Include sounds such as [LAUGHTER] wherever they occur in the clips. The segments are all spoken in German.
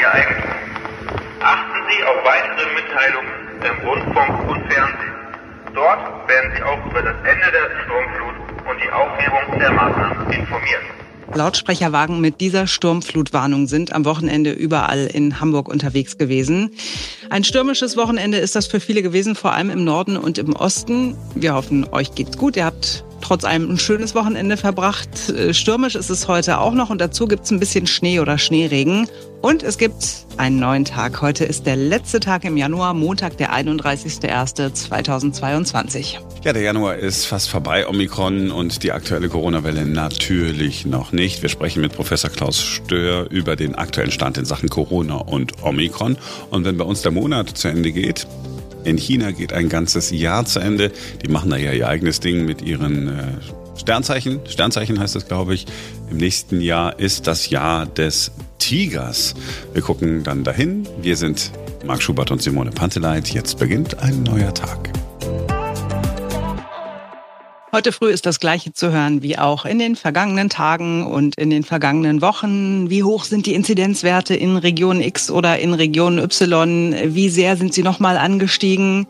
Ihr Eigentum. Achten Sie auf weitere Mitteilungen im Rundfunk und Fernsehen. Dort werden Sie auch über das Ende der Sturmflut und die Aufhebung der Maßnahmen informiert. Lautsprecherwagen mit dieser Sturmflutwarnung sind am Wochenende überall in Hamburg unterwegs gewesen. Ein stürmisches Wochenende ist das für viele gewesen, vor allem im Norden und im Osten. Wir hoffen, euch geht's gut. Ihr habt trotz allem ein schönes Wochenende verbracht. Äh, stürmisch ist es heute auch noch und dazu gibt's ein bisschen Schnee oder Schneeregen. Und es gibt einen neuen Tag. Heute ist der letzte Tag im Januar, Montag, der 31.01.2022. Ja, der Januar ist fast vorbei. Omikron und die aktuelle Corona-Welle natürlich noch nicht. Wir sprechen mit Professor Klaus Stör über den aktuellen Stand in Sachen Corona und Omikron. Und wenn bei uns der Monat zu Ende geht, in China geht ein ganzes Jahr zu Ende. Die machen da ja ihr eigenes Ding mit ihren äh, Sternzeichen. Sternzeichen heißt es, glaube ich. Im nächsten Jahr ist das Jahr des Tigers. Wir gucken dann dahin. Wir sind Marc Schubert und Simone Panteleit. Jetzt beginnt ein neuer Tag. Heute früh ist das Gleiche zu hören wie auch in den vergangenen Tagen und in den vergangenen Wochen. Wie hoch sind die Inzidenzwerte in Region X oder in Region Y? Wie sehr sind sie nochmal angestiegen?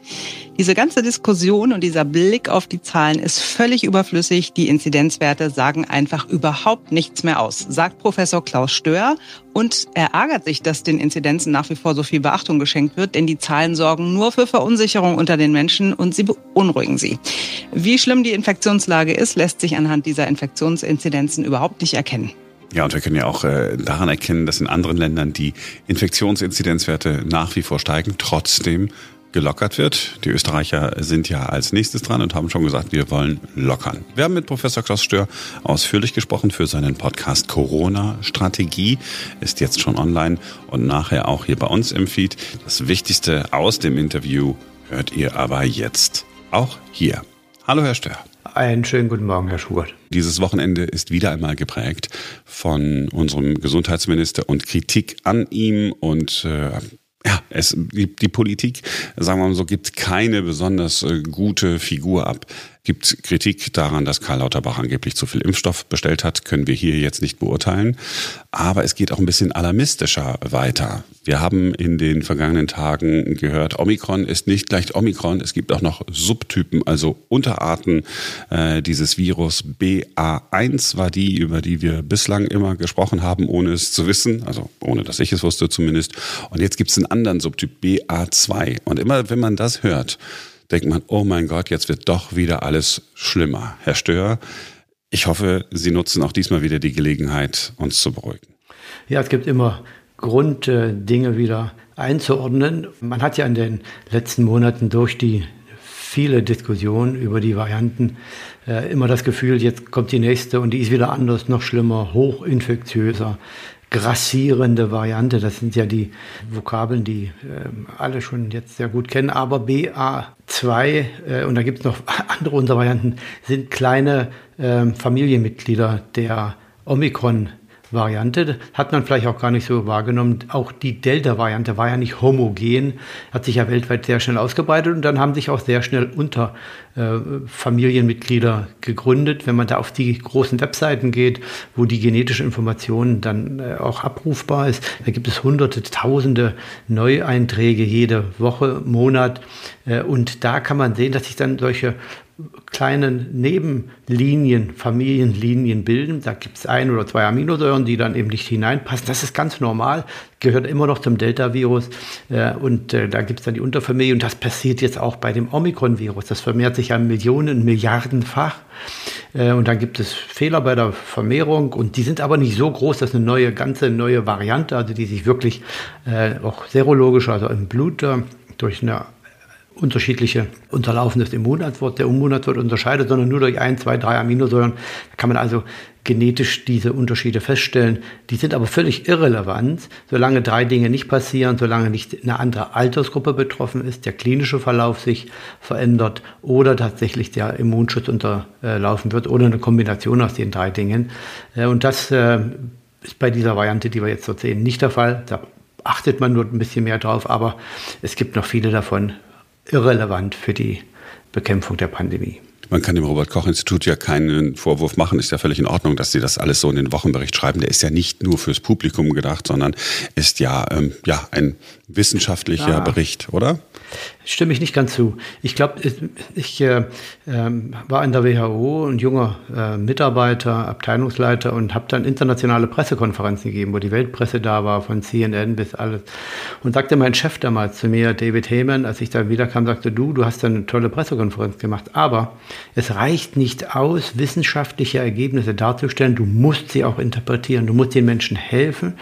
Diese ganze Diskussion und dieser Blick auf die Zahlen ist völlig überflüssig. Die Inzidenzwerte sagen einfach überhaupt nichts mehr aus, sagt Professor Klaus Stör. Und er ärgert sich, dass den Inzidenzen nach wie vor so viel Beachtung geschenkt wird, denn die Zahlen sorgen nur für Verunsicherung unter den Menschen und sie beunruhigen sie. Wie schlimm die Infektionslage ist, lässt sich anhand dieser Infektionsinzidenzen überhaupt nicht erkennen. Ja, und wir können ja auch äh, daran erkennen, dass in anderen Ländern die Infektionsinzidenzwerte nach wie vor steigen. Trotzdem gelockert wird. Die Österreicher sind ja als nächstes dran und haben schon gesagt, wir wollen lockern. Wir haben mit Professor Klaus Stör ausführlich gesprochen für seinen Podcast Corona Strategie. Ist jetzt schon online und nachher auch hier bei uns im Feed. Das Wichtigste aus dem Interview hört ihr aber jetzt auch hier. Hallo, Herr Stör. Einen schönen guten Morgen, Herr Schubert. Dieses Wochenende ist wieder einmal geprägt von unserem Gesundheitsminister und Kritik an ihm und äh, ja, es, die, die Politik, sagen wir mal so, gibt keine besonders äh, gute Figur ab gibt Kritik daran, dass Karl Lauterbach angeblich zu viel Impfstoff bestellt hat, können wir hier jetzt nicht beurteilen. Aber es geht auch ein bisschen alarmistischer weiter. Wir haben in den vergangenen Tagen gehört, Omikron ist nicht gleich Omikron. Es gibt auch noch Subtypen, also Unterarten äh, dieses Virus. BA1 war die, über die wir bislang immer gesprochen haben, ohne es zu wissen, also ohne dass ich es wusste zumindest. Und jetzt gibt es einen anderen Subtyp, BA2. Und immer wenn man das hört, denkt man, oh mein Gott, jetzt wird doch wieder alles schlimmer. Herr Stör, ich hoffe, Sie nutzen auch diesmal wieder die Gelegenheit, uns zu beruhigen. Ja, es gibt immer Grund, Dinge wieder einzuordnen. Man hat ja in den letzten Monaten durch die viele Diskussionen über die Varianten äh, immer das Gefühl, jetzt kommt die nächste und die ist wieder anders, noch schlimmer, hochinfektiöser grassierende Variante. Das sind ja die Vokabeln, die äh, alle schon jetzt sehr gut kennen. Aber BA2, äh, und da gibt es noch [LAUGHS] andere Untervarianten, sind kleine äh, Familienmitglieder der Omikron Variante. Hat man vielleicht auch gar nicht so wahrgenommen. Auch die Delta-Variante war ja nicht homogen, hat sich ja weltweit sehr schnell ausgebreitet und dann haben sich auch sehr schnell unter äh, Familienmitglieder gegründet. Wenn man da auf die großen Webseiten geht, wo die genetische Information dann äh, auch abrufbar ist, da gibt es hunderte, tausende Neueinträge jede Woche, Monat. Äh, und da kann man sehen, dass sich dann solche kleinen Nebenlinien, Familienlinien bilden. Da gibt es ein oder zwei Aminosäuren, die dann eben nicht hineinpassen. Das ist ganz normal, gehört immer noch zum Delta-Virus. Äh, und äh, da gibt es dann die Unterfamilie. Und das passiert jetzt auch bei dem Omikron-Virus. Das vermehrt sich ja Millionen, Milliardenfach. Äh, und dann gibt es Fehler bei der Vermehrung. Und die sind aber nicht so groß, dass eine neue, ganze neue Variante, also die sich wirklich auch serologisch, also im Blut durch eine unterschiedliche Unterlaufen des Immunantwort, der Immunantwort unterscheidet, sondern nur durch ein, zwei, drei Aminosäuren. Da kann man also genetisch diese Unterschiede feststellen. Die sind aber völlig irrelevant, solange drei Dinge nicht passieren, solange nicht eine andere Altersgruppe betroffen ist, der klinische Verlauf sich verändert oder tatsächlich der Immunschutz unterlaufen wird oder eine Kombination aus den drei Dingen. Äh, und das äh, ist bei dieser Variante, die wir jetzt so sehen, nicht der Fall. Da achtet man nur ein bisschen mehr drauf, aber es gibt noch viele davon, irrelevant für die Bekämpfung der Pandemie. man kann dem Robert-Koch-Institut ja keinen Vorwurf machen. Ist ja völlig in Ordnung, dass sie das alles so in den Wochenbericht schreiben. Der ist ja nicht nur fürs Publikum gedacht, sondern ist ja, ähm, ja ein wissenschaftlicher ja. Bericht, oder? Stimme ich nicht ganz zu. Ich glaube, ich äh, ähm, war in der WHO ein junger äh, Mitarbeiter, Abteilungsleiter und habe dann internationale Pressekonferenzen gegeben, wo die Weltpresse da war, von CNN bis alles. Und sagte mein Chef damals zu mir, David Heyman, als ich da wiederkam, sagte, du, du hast eine tolle Pressekonferenz gemacht, aber es reicht nicht aus, wissenschaftliche Ergebnisse darzustellen, du musst sie auch interpretieren, du musst den Menschen helfen,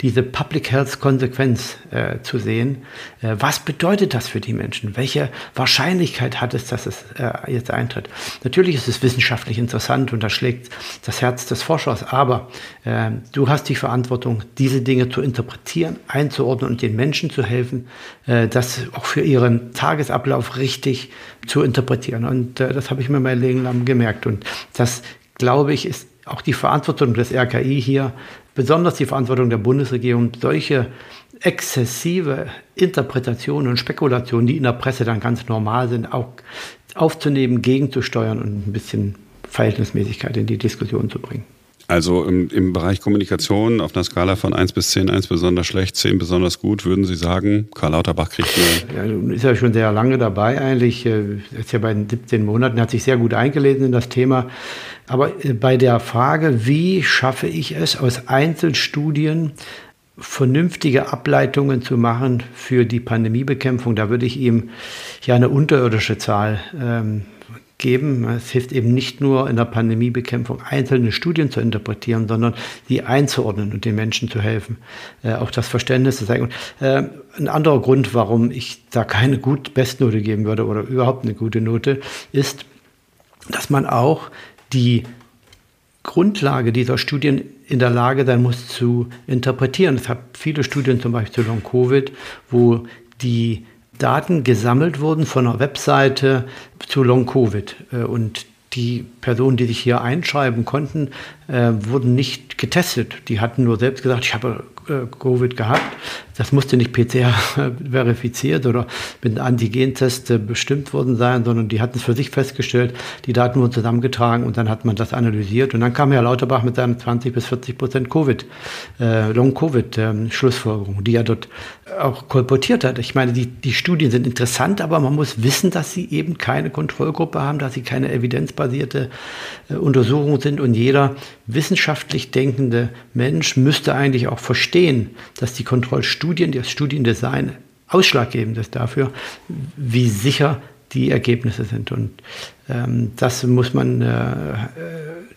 diese Public Health Konsequenz äh, zu sehen. Äh, was bedeutet das für die Menschen? Welche Wahrscheinlichkeit hat es, dass es äh, jetzt eintritt? Natürlich ist es wissenschaftlich interessant und da schlägt das Herz des Forschers, aber äh, du hast die Verantwortung, diese Dinge zu interpretieren, einzuordnen und den Menschen zu helfen, äh, das auch für ihren Tagesablauf richtig zu interpretieren. Und äh, das habe ich mir mein Leben lang gemerkt. Und das, glaube ich, ist auch die Verantwortung des RKI hier, besonders die Verantwortung der Bundesregierung, solche exzessive Interpretationen und Spekulationen, die in der Presse dann ganz normal sind, auch aufzunehmen, gegenzusteuern und ein bisschen Verhältnismäßigkeit in die Diskussion zu bringen. Also im, im Bereich Kommunikation auf einer Skala von 1 bis 10, 1 besonders schlecht, 10 besonders gut, würden Sie sagen, Karl Lauterbach kriegt eine... Ja, ist ja schon sehr lange dabei eigentlich, äh, ist ja bei den 17 Monaten, hat sich sehr gut eingelesen in das Thema. Aber äh, bei der Frage, wie schaffe ich es aus Einzelstudien vernünftige Ableitungen zu machen für die Pandemiebekämpfung, da würde ich ihm ja eine unterirdische Zahl ähm, geben. Es hilft eben nicht nur in der Pandemiebekämpfung einzelne Studien zu interpretieren, sondern sie einzuordnen und den Menschen zu helfen, äh, auch das Verständnis zu zeigen. Und, äh, ein anderer Grund, warum ich da keine gut Bestnote geben würde oder überhaupt eine gute Note, ist, dass man auch die Grundlage dieser Studien in der Lage sein muss zu interpretieren. Es hat viele Studien zum Beispiel zu Long-Covid, wo die Daten gesammelt wurden von einer Webseite zu Long-Covid. Äh, und die Personen, die sich hier einschreiben konnten, äh, wurden nicht getestet. Die hatten nur selbst gesagt, ich habe äh, Covid gehabt. Das musste nicht PCR [LAUGHS] verifiziert oder mit einem Antigentest äh, bestimmt worden sein, sondern die hatten es für sich festgestellt, die Daten wurden zusammengetragen und dann hat man das analysiert. Und dann kam Herr Lauterbach mit seinen 20 bis 40 Prozent Covid, äh, Long-Covid-Schlussfolgerung, ähm, die er dort auch kolportiert hat. Ich meine, die, die Studien sind interessant, aber man muss wissen, dass sie eben keine Kontrollgruppe haben, dass sie keine evidenzbasierte äh, Untersuchung sind und jeder wissenschaftlich denkende Mensch müsste eigentlich auch verstehen, dass die Kontrollstudien, das Studiendesign ausschlaggebend ist dafür, wie sicher die Ergebnisse sind. Und ähm, das muss man äh,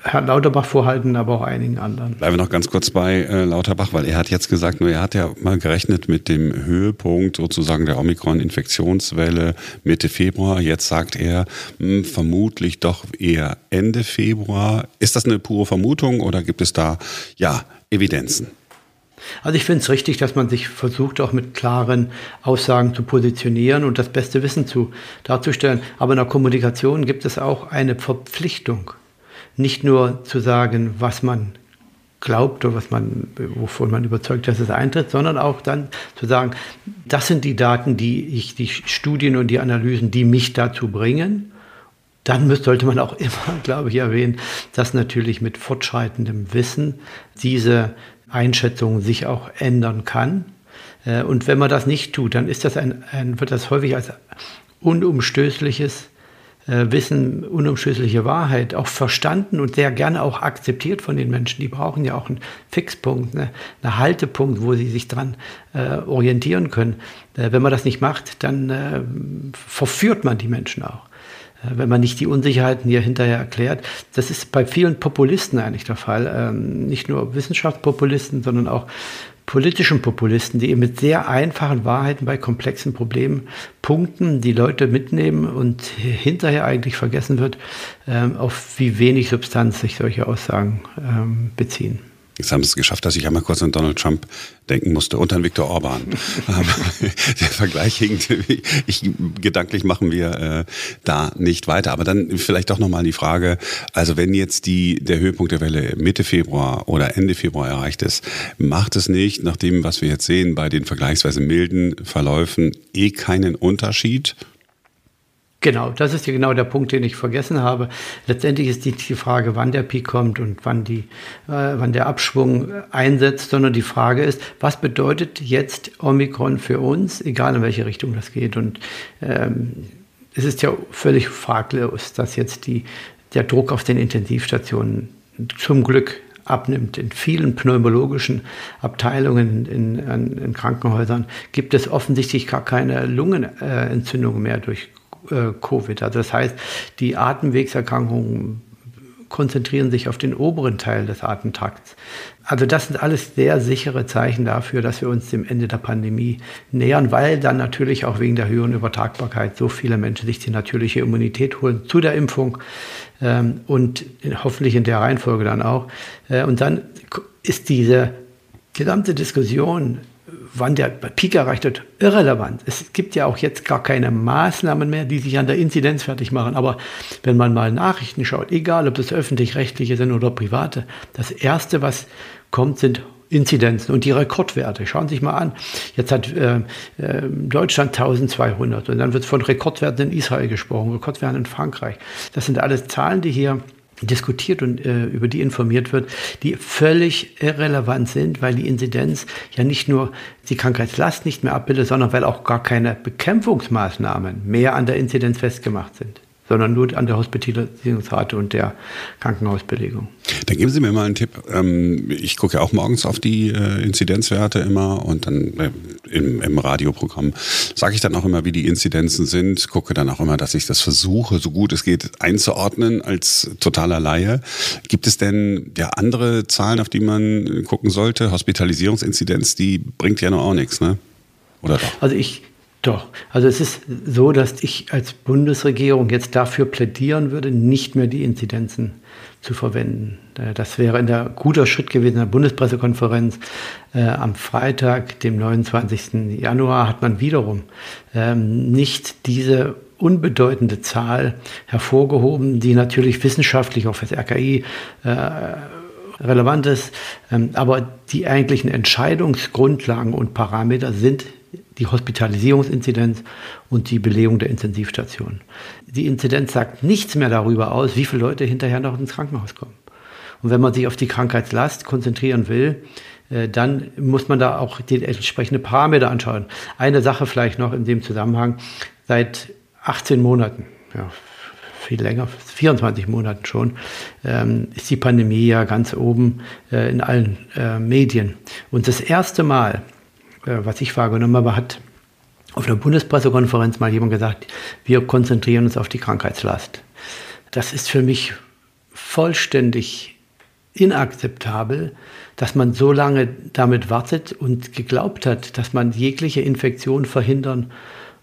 Herrn Lauterbach vorhalten, aber auch einigen anderen. Bleiben wir noch ganz kurz bei äh, Lauterbach, weil er hat jetzt gesagt, nur er hat ja mal gerechnet mit dem Höhepunkt sozusagen der Omikron-Infektionswelle Mitte Februar. Jetzt sagt er mh, hm, vermutlich doch eher Ende Februar. Ist das eine pure Vermutung oder gibt es da ja Evidenzen? Also ich finde es richtig, dass man sich versucht, auch mit klaren Aussagen zu positionieren und das beste Wissen zu, darzustellen. Aber in der Kommunikation gibt es auch eine Verpflichtung, nicht nur zu sagen, was man glaubt oder was man, wovon man überzeugt, dass es eintritt, sondern auch dann zu sagen, das sind die Daten, die ich, die Studien und die Analysen, die mich dazu bringen. Dann sollte man auch [LAUGHS] immer, glaube ich, erwähnen, dass natürlich mit fortschreitendem Wissen diese Einschätzung sich auch ändern kann. Äh, und wenn man das nicht tut, dann ist das ein, ein wird das häufig als unumstößliches äh, Wissen, unumstößliche Wahrheit auch verstanden und sehr gerne auch akzeptiert von den Menschen. Die brauchen ja auch einen Fixpunkt, eine, einen Haltepunkt, wo sie sich dran äh, orientieren können. Wenn man das nicht macht, dann verführt man die Menschen auch. Äh, wenn man nicht die Unsicherheiten hier hinterher erklärt. Das ist bei vielen Populisten eigentlich der Fall. Ähm, nicht nur Wissenschaftspopulisten, sondern auch politischen Populisten, die eben mit sehr einfachen Wahrheiten bei komplexen Problemen punkten, die Leute mitnehmen und hinterher eigentlich vergessen wird, ähm, auf wie wenig Substanz sich solche Aussagen ähm, beziehen. Jetzt haben sie es geschafft, dass ich einmal kurz an Donald Trump denken musste und an Viktor Orban. [LAUGHS] der Vergleich hinkt. Ich, gedanklich machen wir äh, da nicht weiter. Aber dann vielleicht doch nochmal die Frage, also wenn jetzt die, der Höhepunkt der Welle Mitte Februar oder Ende Februar erreicht ist, macht es nicht, nach dem, was wir jetzt sehen, bei den vergleichsweise milden Verläufen eh keinen Unterschied? Genau, das ist ja genau der Punkt, den ich vergessen habe. Letztendlich ist nicht die Frage, wann der Peak kommt und wann, die, äh, wann der Abschwung einsetzt, sondern die Frage ist, was bedeutet jetzt Omikron für uns, egal in welche Richtung das geht. Und ähm, es ist ja völlig fraglos, dass jetzt die, der Druck auf den Intensivstationen zum Glück abnimmt. In vielen pneumologischen Abteilungen in, in, in Krankenhäusern gibt es offensichtlich gar keine Lungenentzündung mehr durch äh, Covid. Also das heißt, die Atemwegserkrankungen konzentrieren sich auf den oberen Teil des Atemtrakts. Also das sind alles sehr sichere Zeichen dafür, dass wir uns dem Ende der Pandemie nähern, weil dann natürlich auch wegen der höheren Übertragbarkeit so viele Menschen sich die natürliche Immunität holen zu der Impfung ähm, und hoffentlich in der Reihenfolge dann auch. Äh, und dann ist diese gesamte Diskussion wann der Peak erreicht wird, irrelevant. Es gibt ja auch jetzt gar keine Maßnahmen mehr, die sich an der Inzidenz fertig machen. Aber wenn man mal Nachrichten schaut, egal ob das öffentlich-rechtliche sind oder private, das Erste, was kommt, sind Inzidenzen und die Rekordwerte. Schauen Sie sich mal an. Jetzt hat äh, äh Deutschland 1200 und dann wird von Rekordwerten in Israel gesprochen, Rekordwerten in Frankreich. Das sind alles Zahlen, die hier diskutiert und äh, über die informiert wird, die völlig irrelevant sind, weil die Inzidenz ja nicht nur die Krankheitslast nicht mehr abbildet, sondern weil auch gar keine Bekämpfungsmaßnahmen mehr an der Inzidenz festgemacht sind sondern nur an der Hospitalisierungsrate und der Krankenhausbelegung. Dann geben Sie mir mal einen Tipp. Ähm, ich gucke ja auch morgens auf die äh, Inzidenzwerte immer und dann äh, im, im Radioprogramm sage ich dann auch immer, wie die Inzidenzen sind. Gucke dann auch immer, dass ich das versuche, so gut es geht, einzuordnen als totaler Laie. Gibt es denn ja andere Zahlen, auf die man gucken sollte? Hospitalisierungsinzidenz, die bringt ja noch auch nichts, ne? Oder doch? Also ich doch. Also es ist so, dass ich als Bundesregierung jetzt dafür plädieren würde, nicht mehr die Inzidenzen zu verwenden. Äh, das wäre ein guter Schritt gewesen in der Bundespressekonferenz. Äh, am Freitag, dem 29. Januar, hat man wiederum ähm, nicht diese unbedeutende Zahl hervorgehoben, die natürlich wissenschaftlich auch für das RKI äh, relevant ist. Ähm, aber die eigentlichen Entscheidungsgrundlagen und Parameter sind die Hospitalisierungsinzidenz und die Belegung der Intensivstation. Die Inzidenz sagt nichts mehr darüber aus, wie viele Leute hinterher noch ins Krankenhaus kommen. Und wenn man sich auf die Krankheitslast konzentrieren will, äh, dann muss man da auch die entsprechende Parameter anschauen. Eine Sache vielleicht noch in dem Zusammenhang. Seit 18 Monaten, ja, viel länger, 24 Monaten schon, ähm, ist die Pandemie ja ganz oben äh, in allen äh, Medien. Und das erste Mal, was ich wahrgenommen habe, hat auf einer Bundespressekonferenz mal jemand gesagt, wir konzentrieren uns auf die Krankheitslast. Das ist für mich vollständig inakzeptabel, dass man so lange damit wartet und geglaubt hat, dass man jegliche Infektion verhindern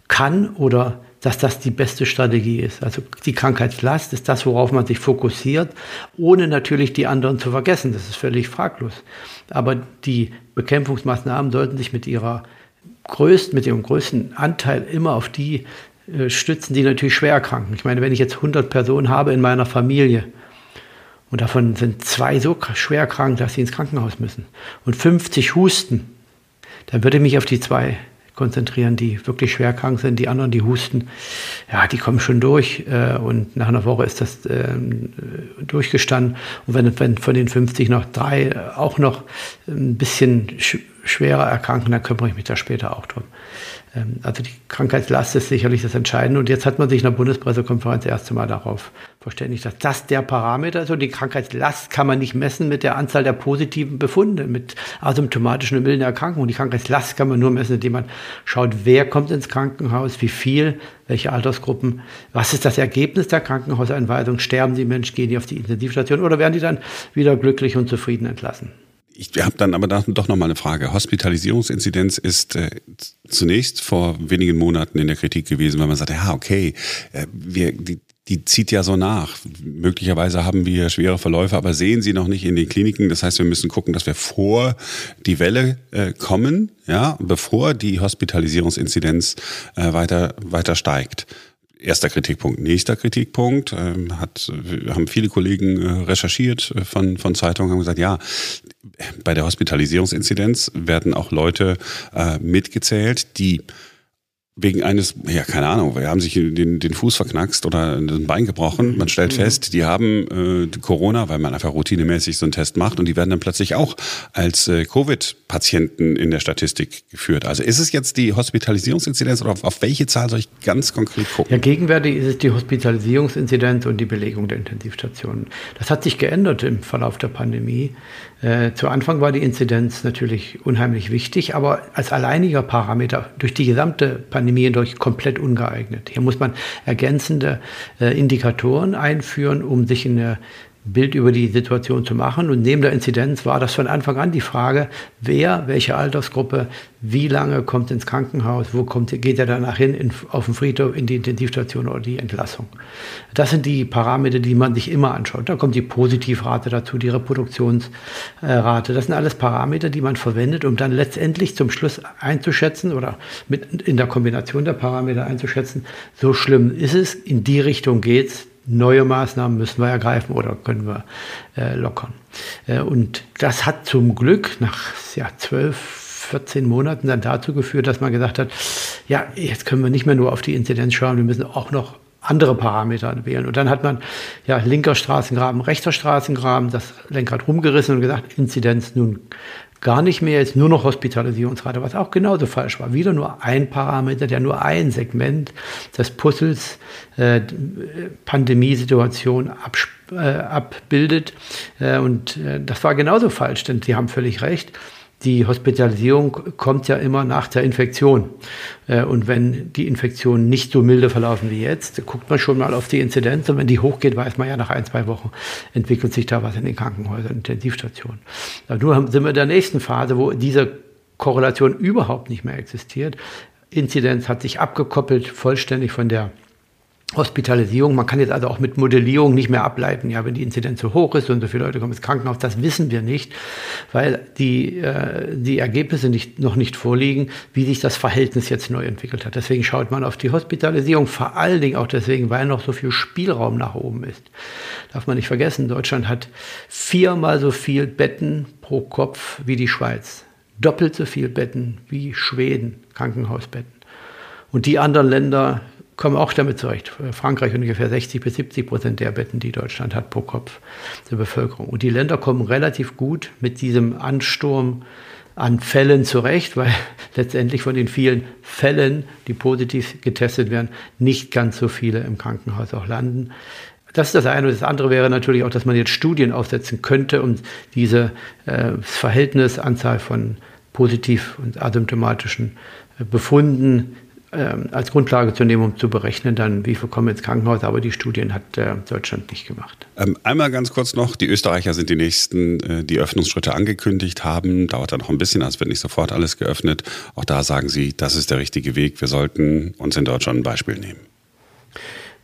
kann oder dass das die beste Strategie ist. Also die Krankheitslast ist das, worauf man sich fokussiert, ohne natürlich die anderen zu vergessen. Das ist völlig fraglos. Aber die Bekämpfungsmaßnahmen sollten sich mit ihrer größten, mit ihrem größten Anteil immer auf die äh, stützen, die natürlich schwer erkranken. Ich meine, wenn ich jetzt 100 Personen habe in meiner Familie und davon sind zwei so schwer krank, dass sie ins Krankenhaus müssen und 50 husten, dann würde ich mich auf die zwei konzentrieren, die wirklich schwer krank sind. Die anderen, die husten, ja, die kommen schon durch. Äh, und nach einer Woche ist das ähm, durchgestanden. Und wenn, wenn von den 50 noch drei auch noch ein bisschen sch schwerer erkranken, dann kümmere ich mich da später auch drum. Ähm, also die Krankheitslast ist sicherlich das Entscheidende. Und jetzt hat man sich in der Bundespressekonferenz das erste Mal darauf verständigt, dass das der Parameter ist. Und die Krankheitslast kann man nicht messen mit der Anzahl der positiven Befunde, mit asymptomatischen und milden Erkrankungen. Die Krankheitslast kann man nur messen, indem man schaut, wer kommt ins Krankenhaus, wie viel, welche Altersgruppen, was ist das Ergebnis der Krankenhauseinweisung, sterben die Menschen, gehen die auf die Intensivstation oder werden die dann wieder glücklich und zufrieden entlassen ich habe dann aber doch noch mal eine Frage. Hospitalisierungsinzidenz ist äh, zunächst vor wenigen Monaten in der Kritik gewesen, weil man sagte, ja, okay, äh, wir, die, die zieht ja so nach. Möglicherweise haben wir schwere Verläufe, aber sehen sie noch nicht in den Kliniken. Das heißt, wir müssen gucken, dass wir vor die Welle äh, kommen, ja, bevor die Hospitalisierungsinzidenz äh, weiter, weiter steigt. Erster Kritikpunkt. Nächster Kritikpunkt ähm, hat, haben viele Kollegen äh, recherchiert äh, von, von Zeitungen, haben gesagt, ja, bei der Hospitalisierungsinzidenz werden auch Leute äh, mitgezählt, die wegen eines, ja, keine Ahnung, wir haben sich den, den Fuß verknackst oder ein Bein gebrochen. Man stellt mhm. fest, die haben äh, Corona, weil man einfach routinemäßig so einen Test macht und die werden dann plötzlich auch als äh, Covid-Patienten in der Statistik geführt. Also ist es jetzt die Hospitalisierungsinzidenz oder auf, auf, welche Zahl soll ich ganz konkret gucken? Ja, gegenwärtig ist es die Hospitalisierungsinzidenz und die Belegung der Intensivstationen. Das hat sich geändert im Verlauf der Pandemie. Äh, zu Anfang war die Inzidenz natürlich unheimlich wichtig, aber als alleiniger Parameter durch die gesamte Pandemie hindurch komplett ungeeignet. Hier muss man ergänzende äh, Indikatoren einführen, um sich in eine Bild über die Situation zu machen. Und neben der Inzidenz war das von Anfang an die Frage, wer, welche Altersgruppe, wie lange kommt ins Krankenhaus, wo kommt, geht er danach hin, in, auf den Friedhof, in die Intensivstation oder die Entlassung. Das sind die Parameter, die man sich immer anschaut. Da kommt die Positivrate dazu, die Reproduktionsrate. Das sind alles Parameter, die man verwendet, um dann letztendlich zum Schluss einzuschätzen oder mit, in der Kombination der Parameter einzuschätzen, so schlimm ist es, in die Richtung geht's, neue Maßnahmen müssen wir ergreifen oder können wir äh, lockern. Äh, und das hat zum Glück nach ja, 12, 14 Monaten dann dazu geführt, dass man gesagt hat, ja, jetzt können wir nicht mehr nur auf die Inzidenz schauen, wir müssen auch noch andere Parameter wählen. Und dann hat man ja linker Straßengraben, rechter Straßengraben, das Lenkrad rumgerissen und gesagt, Inzidenz nun gar nicht mehr, jetzt nur noch Hospitalisierungsrate, was auch genauso falsch war. Wieder nur ein Parameter, der nur ein Segment des Puzzles äh, Pandemiesituation äh, abbildet. Äh, und äh, das war genauso falsch, denn Sie haben völlig recht die Hospitalisierung kommt ja immer nach der Infektion. Äh, und wenn die Infektionen nicht so milde verlaufen wie jetzt, guckt man schon mal auf die Inzidenz. Und wenn die hochgeht, weiß man ja nach ein, zwei Wochen entwickelt sich da was in den Krankenhäusern, Intensivstationen. Nur sind wir in der nächsten Phase, wo diese Korrelation überhaupt nicht mehr existiert. Inzidenz hat sich abgekoppelt vollständig von der Hospitalisierung. Man kann jetzt also auch mit Modellierung nicht mehr ableiten, ja, wenn die Inzidenz so hoch ist und so viele Leute kommen ins Krankenhaus, das wissen wir nicht, weil die, äh, die Ergebnisse nicht, noch nicht vorliegen, wie sich das Verhältnis jetzt neu entwickelt hat. Deswegen schaut man auf die Hospitalisierung, vor allen Dingen auch deswegen, weil noch so viel Spielraum nach oben ist. Darf man nicht vergessen, Deutschland hat viermal so viel Betten pro Kopf wie die Schweiz. Doppelt so viel Betten wie Schweden, Krankenhausbetten. Und die anderen Länder kommen auch damit zurecht. Frankreich ungefähr 60 bis 70 Prozent der Betten, die Deutschland hat pro Kopf der Bevölkerung. Und die Länder kommen relativ gut mit diesem Ansturm an Fällen zurecht, weil [LAUGHS] letztendlich von den vielen Fällen, die positiv getestet werden, nicht ganz so viele im Krankenhaus auch landen. Das ist das eine. Das andere wäre natürlich auch, dass man jetzt Studien aufsetzen könnte, um diese äh, Verhältnis, Anzahl von positiv und asymptomatischen äh, Befunden ähm, als Grundlage zu nehmen, um zu berechnen, dann wie viel kommen ins Krankenhaus. Aber die Studien hat äh, Deutschland nicht gemacht. Ähm, einmal ganz kurz noch, die Österreicher sind die nächsten, äh, die Öffnungsschritte angekündigt haben. Dauert dann noch ein bisschen, also wird nicht sofort alles geöffnet. Auch da sagen sie, das ist der richtige Weg. Wir sollten uns in Deutschland ein Beispiel nehmen.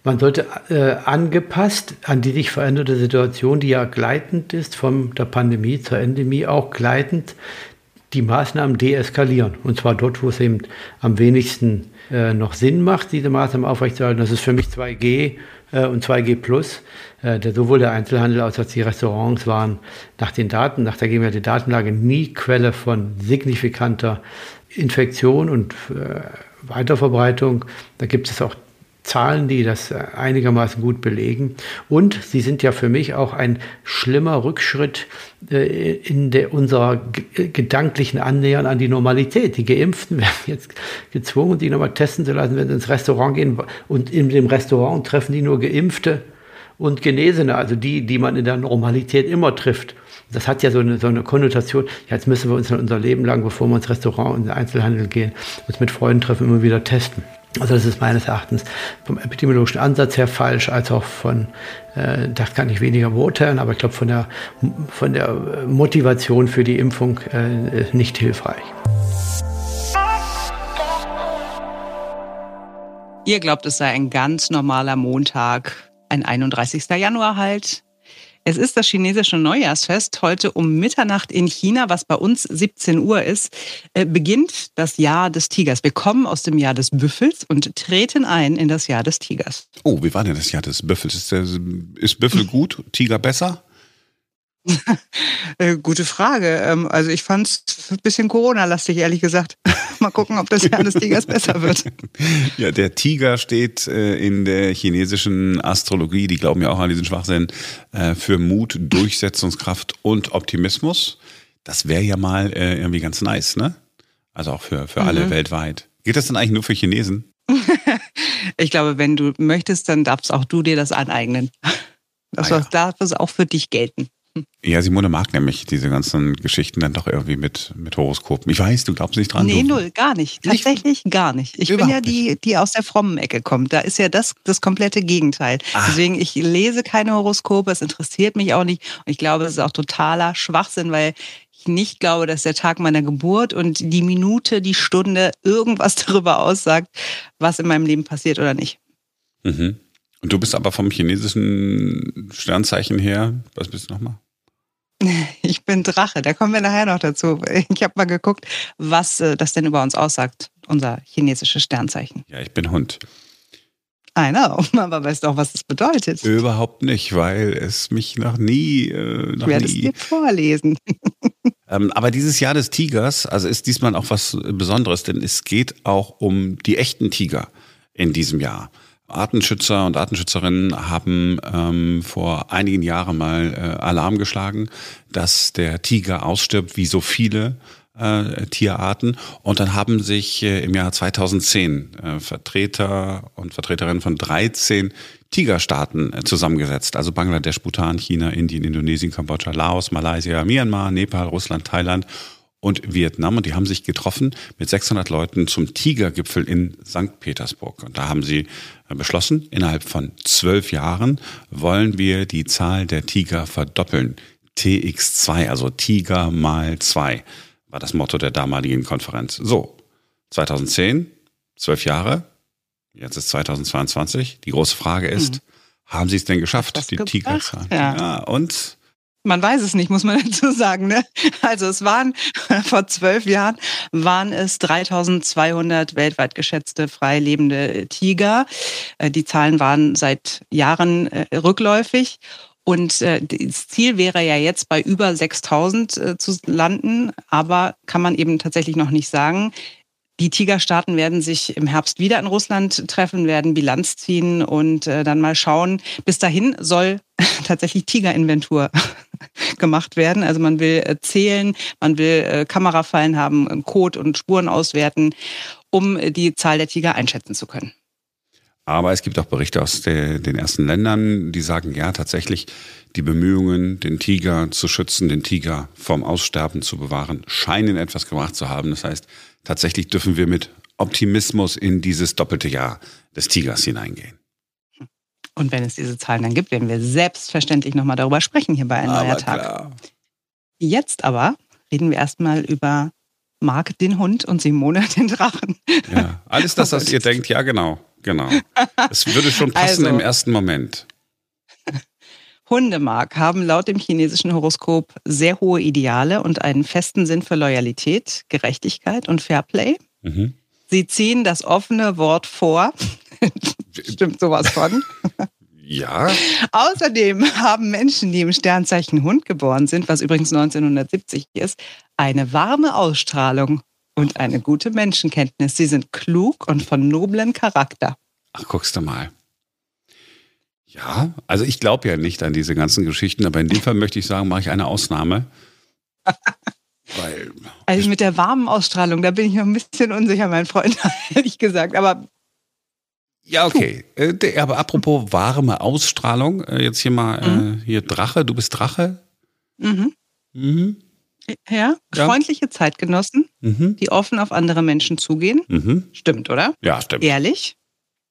Man sollte äh, angepasst an die sich veränderte Situation, die ja gleitend ist von der Pandemie zur Endemie, auch gleitend die Maßnahmen deeskalieren. Und zwar dort, wo es eben am wenigsten äh, noch Sinn macht, diese Maßnahmen aufrechtzuerhalten. Das ist für mich 2G äh, und 2G Plus. Äh, sowohl der Einzelhandel als auch die Restaurants waren nach den Daten, nach der gegenwärtigen Datenlage nie Quelle von signifikanter Infektion und äh, Weiterverbreitung. Da gibt es auch Zahlen, die das äh, einigermaßen gut belegen. Und sie sind ja für mich auch ein schlimmer Rückschritt äh, in der, unserer äh, gedanklichen Annähern an die Normalität. Die Geimpften [LAUGHS] werden jetzt gezwungen, die nochmal testen zu lassen, wenn sie ins Restaurant gehen. Und in dem Restaurant treffen die nur Geimpfte und Genesene, also die, die man in der Normalität immer trifft. Das hat ja so eine, so eine Konnotation. Jetzt müssen wir uns unser Leben lang, bevor wir ins Restaurant und in den Einzelhandel gehen, uns mit Freunden treffen, immer wieder testen. Also das ist meines Erachtens vom epidemiologischen Ansatz her falsch, als auch von, äh, das kann ich weniger beurteilen, aber ich glaube von der, von der Motivation für die Impfung äh, nicht hilfreich. Ihr glaubt, es sei ein ganz normaler Montag, ein 31. Januar halt. Es ist das chinesische Neujahrsfest. Heute um Mitternacht in China, was bei uns 17 Uhr ist, äh, beginnt das Jahr des Tigers. Wir kommen aus dem Jahr des Büffels und treten ein in das Jahr des Tigers. Oh, wie war denn das Jahr des Büffels? Ist, der, ist Büffel [LAUGHS] gut, Tiger besser? Äh, gute Frage. Ähm, also ich fand es ein bisschen Corona-lastig, ehrlich gesagt. [LAUGHS] Mal gucken, ob das Jahr des Tigers besser wird. [LAUGHS] Ja, der Tiger steht äh, in der chinesischen Astrologie, die glauben ja auch an diesen Schwachsinn, äh, für Mut, Durchsetzungskraft und Optimismus. Das wäre ja mal irgendwie ganz nice, ne? Also auch für, für mhm. alle weltweit. Geht das dann eigentlich nur für Chinesen? [LAUGHS] ich glaube, wenn du möchtest, dann darfst auch du dir das aneignen. Das ah, ja. darf es auch für dich gelten. Ja, Simone mag nämlich diese ganzen Geschichten dann doch irgendwie mit, mit Horoskopen. Ich weiß, du glaubst nicht dran. Nee, null, gar nicht. Tatsächlich nicht? gar nicht. Ich Überhaupt bin ja die, die aus der frommen Ecke kommt. Da ist ja das das komplette Gegenteil. Ah. Deswegen, ich lese keine Horoskope, es interessiert mich auch nicht. Und ich glaube, es ist auch totaler Schwachsinn, weil ich nicht glaube, dass der Tag meiner Geburt und die Minute, die Stunde irgendwas [LAUGHS] darüber aussagt, was in meinem Leben passiert oder nicht. Mhm. Und du bist aber vom chinesischen Sternzeichen her, was bist du nochmal? [LAUGHS] Ich bin Drache, da kommen wir nachher noch dazu. Ich habe mal geguckt, was äh, das denn über uns aussagt, unser chinesisches Sternzeichen. Ja, ich bin Hund. I know, [LAUGHS] aber weißt du auch, was das bedeutet? Überhaupt nicht, weil es mich noch nie. Äh, noch ich werde es dir vorlesen. [LAUGHS] ähm, aber dieses Jahr des Tigers, also ist diesmal auch was Besonderes, denn es geht auch um die echten Tiger in diesem Jahr. Artenschützer und Artenschützerinnen haben ähm, vor einigen Jahren mal äh, Alarm geschlagen, dass der Tiger ausstirbt, wie so viele äh, Tierarten. Und dann haben sich äh, im Jahr 2010 äh, Vertreter und Vertreterinnen von 13 Tigerstaaten äh, zusammengesetzt. Also Bangladesch, Bhutan, China, Indien, Indonesien, Kambodscha, Laos, Malaysia, Myanmar, Nepal, Russland, Thailand und Vietnam. Und die haben sich getroffen mit 600 Leuten zum Tigergipfel in St. Petersburg. Und da haben sie äh, beschlossen, innerhalb von zwölf Jahren wollen wir die Zahl der Tiger verdoppeln. TX2, also Tiger mal zwei, war das Motto der damaligen Konferenz. So, 2010, zwölf Jahre, jetzt ist 2022. Die große Frage ist, hm. haben sie es denn geschafft, die Tigerzahl? Ja. ja, und man weiß es nicht, muss man [LAUGHS] dazu sagen. Ne? Also es waren [LAUGHS] vor zwölf Jahren waren es 3.200 weltweit geschätzte frei lebende Tiger. Äh, die Zahlen waren seit Jahren äh, rückläufig. Und äh, das Ziel wäre ja jetzt bei über 6.000 zu landen, aber kann man eben tatsächlich noch nicht sagen. Die Tigerstaaten werden sich im Herbst wieder in Russland treffen, werden Bilanz ziehen und äh, dann mal schauen. Bis dahin soll [LAUGHS] tatsächlich Tigerinventur [LAUGHS] gemacht werden. Also man will äh, zählen, man will äh, Kamerafallen haben, Code und Spuren auswerten, um die Zahl der Tiger einschätzen zu können. Aber es gibt auch Berichte aus der, den ersten Ländern, die sagen, ja, tatsächlich, die Bemühungen, den Tiger zu schützen, den Tiger vom Aussterben zu bewahren, scheinen etwas gemacht zu haben. Das heißt, tatsächlich dürfen wir mit Optimismus in dieses doppelte Jahr des Tigers hineingehen. Und wenn es diese Zahlen dann gibt, werden wir selbstverständlich nochmal darüber sprechen hier bei Ein neuer Tag. Klar. Jetzt aber reden wir erstmal über Marc den Hund und Simone [LAUGHS] den Drachen. Ja, alles das, was [LAUGHS] ihr denkt, ja genau, genau. Es würde schon passen also, im ersten Moment. Hundemark haben laut dem chinesischen Horoskop sehr hohe Ideale und einen festen Sinn für Loyalität, Gerechtigkeit und Fairplay. Mhm. Sie ziehen das offene Wort vor. [LAUGHS] Stimmt sowas von. Ja. Außerdem haben Menschen, die im Sternzeichen Hund geboren sind, was übrigens 1970 ist, eine warme Ausstrahlung und eine gute Menschenkenntnis. Sie sind klug und von noblem Charakter. Ach, guckst du mal. Ja, also ich glaube ja nicht an diese ganzen Geschichten, aber in dem Fall möchte ich sagen, mache ich eine Ausnahme. [LAUGHS] Weil also mit der warmen Ausstrahlung, da bin ich noch ein bisschen unsicher, mein Freund, [LAUGHS] ehrlich gesagt. Aber ja, okay. Äh, aber apropos warme Ausstrahlung, äh, jetzt hier mal äh, mhm. hier Drache, du bist Drache. Mhm. Mhm. Ja, ja, freundliche Zeitgenossen, mhm. die offen auf andere Menschen zugehen. Mhm. Stimmt, oder? Ja, stimmt. Ehrlich?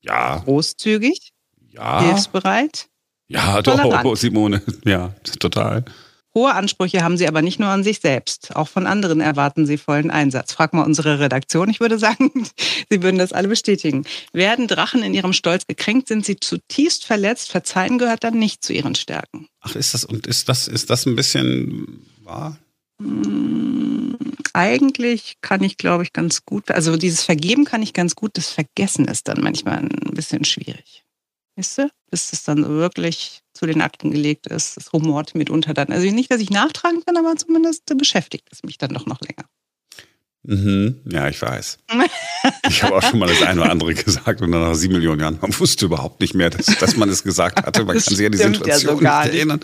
Ja. Großzügig? Ja. Hilfsbereit? Ja, doch, Simone. [LAUGHS] Ja, total. Hohe Ansprüche haben sie aber nicht nur an sich selbst. Auch von anderen erwarten sie vollen Einsatz. Frag mal unsere Redaktion. Ich würde sagen, [LAUGHS] sie würden das alle bestätigen. Werden Drachen in ihrem Stolz gekränkt, sind sie zutiefst verletzt. Verzeihen gehört dann nicht zu ihren Stärken. Ach, ist das, und ist das, ist das ein bisschen wahr? Hm, eigentlich kann ich, glaube ich, ganz gut, also dieses Vergeben kann ich ganz gut, das Vergessen ist dann manchmal ein bisschen schwierig. Weißt du? Bis es dann wirklich zu den Akten gelegt ist. Das rumort mitunter dann. Also nicht, dass ich nachtragen kann, aber zumindest beschäftigt es mich dann doch noch länger. Mhm. Ja, ich weiß. Ich habe auch schon mal das eine oder andere gesagt und dann nach sieben Millionen Jahren, man wusste überhaupt nicht mehr, dass, dass man es gesagt hatte. Man Das kann sich an die Situation ja so nicht erinnern.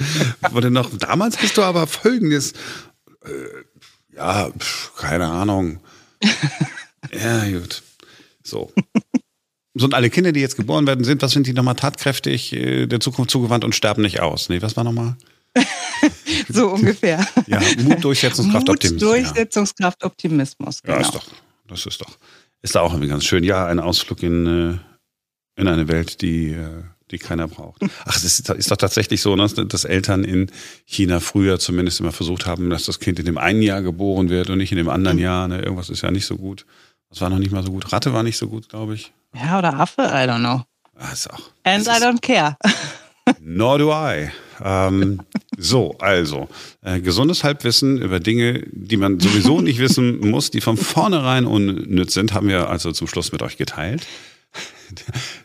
Wurde noch, damals hast du aber folgendes, äh, ja, pf, keine Ahnung. [LAUGHS] Ja, gut. So. So, und alle Kinder, die jetzt geboren werden, sind, was sind die nochmal tatkräftig äh, der Zukunft zugewandt und sterben nicht aus? Nee, was war nochmal? [LAUGHS] So ungefähr. Ja, Mut, Durchsetzungskraft, Mut, Optimismus. Durchsetzungskraft, Optimismus. Ja, Genau. ist doch, das ist doch, ist da auch irgendwie ganz schön. Ja, ein Ausflug in, äh, in eine Welt, die, äh, die keiner braucht. Ach, es ist, ist doch tatsächlich so, ne, dass Eltern in China früher zumindest immer versucht haben, dass das Kind in dem einen Jahr geboren wird und nicht in dem anderen Jahr. Ne? Irgendwas ist ja nicht so gut. Das war noch nicht mal so gut. Ratte war nicht so gut, glaube ich. Ja, oder Affe, I don't know. Auch. And I don't care. [LAUGHS] Nor do I. Ähm, so, also, äh, gesundes Halbwissen über Dinge, die man sowieso [LAUGHS] nicht wissen muss, die von vornherein unnütz sind, haben wir also zum Schluss mit euch geteilt.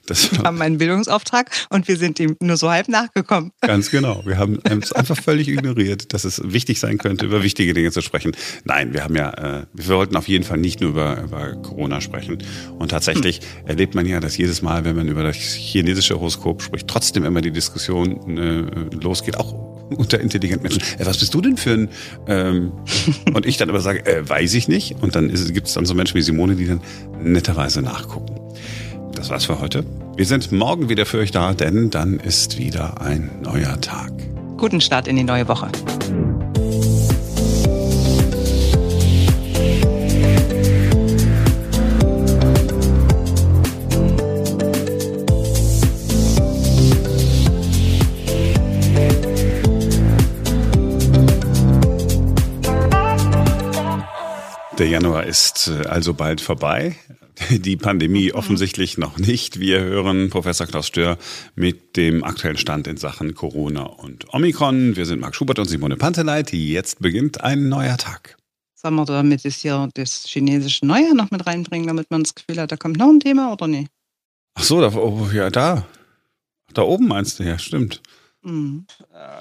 Das Wir haben einen Bildungsauftrag und wir sind ihm nur so halb nachgekommen. Ganz genau. Wir haben es einfach völlig ignoriert, dass es wichtig sein könnte, über wichtige Dinge zu sprechen. Nein, wir haben ja, äh, wir wollten auf jeden Fall nicht nur über, über Corona sprechen. Und tatsächlich erlebt man ja, dass jedes Mal, wenn man über das chinesische Horoskop spricht, trotzdem immer die Diskussion äh, losgeht, auch unter intelligenten Menschen. Äh, was bist du denn für ein? Ähm, und ich dann aber sage, äh, weiß ich nicht. Und dann gibt es dann so Menschen wie Simone, die dann netterweise nachgucken. Das war's für heute. Wir sind morgen wieder für euch da, denn dann ist wieder ein neuer Tag. Guten Start in die neue Woche. Der Januar ist äh, also bald vorbei. [LAUGHS] Die Pandemie offensichtlich noch nicht. Wir hören Professor Klaus Stör mit dem aktuellen Stand in Sachen Corona und Omikron. Wir sind Marc Schubert und Simone Panteleit. Jetzt beginnt ein neuer Tag. Sollen wir damit jetzt hier das chinesische Neujahr noch mit reinbringen, damit man das Gefühl hat, da kommt noch ein Thema oder nee? Ach so, da, oh, ja, da. Da oben meinst du, ja, stimmt. Hm.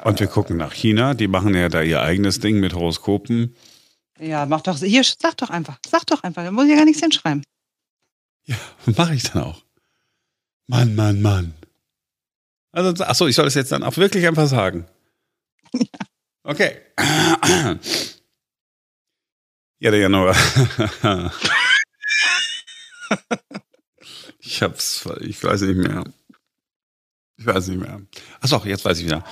Und wir gucken nach China. Die machen ja da ihr eigenes Ding mit Horoskopen. Ja, mach doch, hier, sag doch einfach, sag doch einfach, da muss ich ja gar nichts hinschreiben. Ja, [LAUGHS] mache ich dann auch. Mann, Mann, Mann. Also, ach so, ich soll das jetzt dann auch wirklich einfach sagen. [LAUGHS] Okay. [CLEARS THROAT] Ja, der Januar. [LAUGHS] ich hab's, ich weiß nicht mehr. Ich weiß nicht mehr. Ach so, jetzt weiß ich wieder.